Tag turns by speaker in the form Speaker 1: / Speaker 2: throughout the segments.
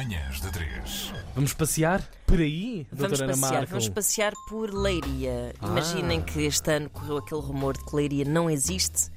Speaker 1: Manhãs da 3.
Speaker 2: Vamos passear por aí,
Speaker 3: Vamos
Speaker 2: doutora Ana
Speaker 3: passear,
Speaker 2: Marco?
Speaker 3: vamos passear por Leiria. Imaginem
Speaker 2: Ah.
Speaker 3: que este ano correu aquele rumor de que Leiria não existe,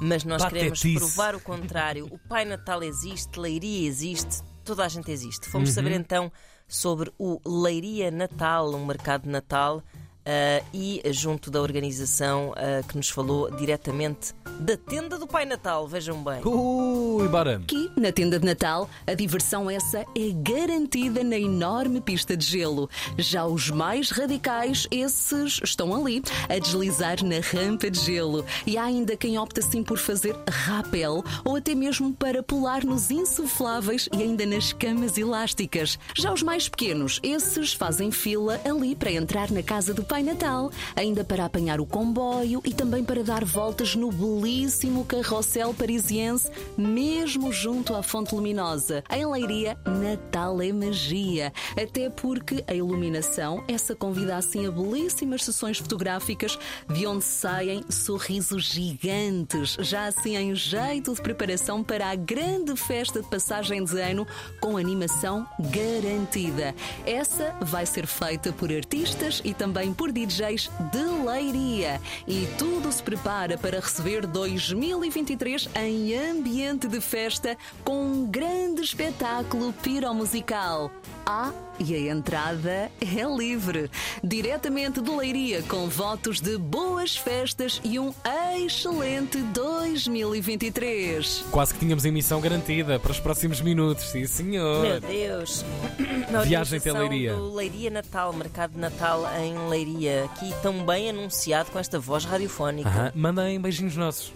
Speaker 3: mas nós queremos
Speaker 2: Patetice.
Speaker 3: provar o contrário. O Pai Natal existe, Leiria existe, toda a gente existe. Fomos
Speaker 2: Uhum.
Speaker 3: saber então sobre o Leiria Natal, um mercado de Natal. Ah, e junto da organização ah, que nos falou diretamente da tenda do Pai Natal, vejam bem.
Speaker 2: Ui, bora!
Speaker 4: Aqui, na tenda de Natal, a diversão essa é garantida na enorme pista de gelo. Já os mais radicais, esses estão ali, a deslizar na rampa de gelo. E há ainda quem opta sim por fazer rapel ou até mesmo para pular nos insufláveis e ainda nas camas elásticas. Já os mais pequenos, esses fazem fila ali para entrar na casa do Pai Natal, ainda para apanhar o comboio e também para dar voltas no belíssimo carrossel parisiense, mesmo junto à Fonte Luminosa. Em Leiria, Natal é magia. Até porque a iluminação, essa convida assim a belíssimas sessões fotográficas de onde saem sorrisos gigantes, já assim em jeito de preparação para a grande festa de passagem de ano com animação garantida. Essa vai ser feita por artistas e também por DJs de Leiria. E tudo se prepara para receber 2023 em ambiente de festa com um grande espetáculo piromusical. Ah, e a entrada é livre. Diretamente de Leiria, com votos de boas festas e um excelente 2023.
Speaker 2: Quase que tínhamos emissão garantida para os próximos minutos, sim senhor.
Speaker 3: Meu Deus!
Speaker 2: Viagem até Leiria.
Speaker 3: Do Leiria Natal, mercado de Natal em Leiria, aqui tão anunciado com esta voz radiofónica.
Speaker 2: Aham, Mandem beijinhos nossos.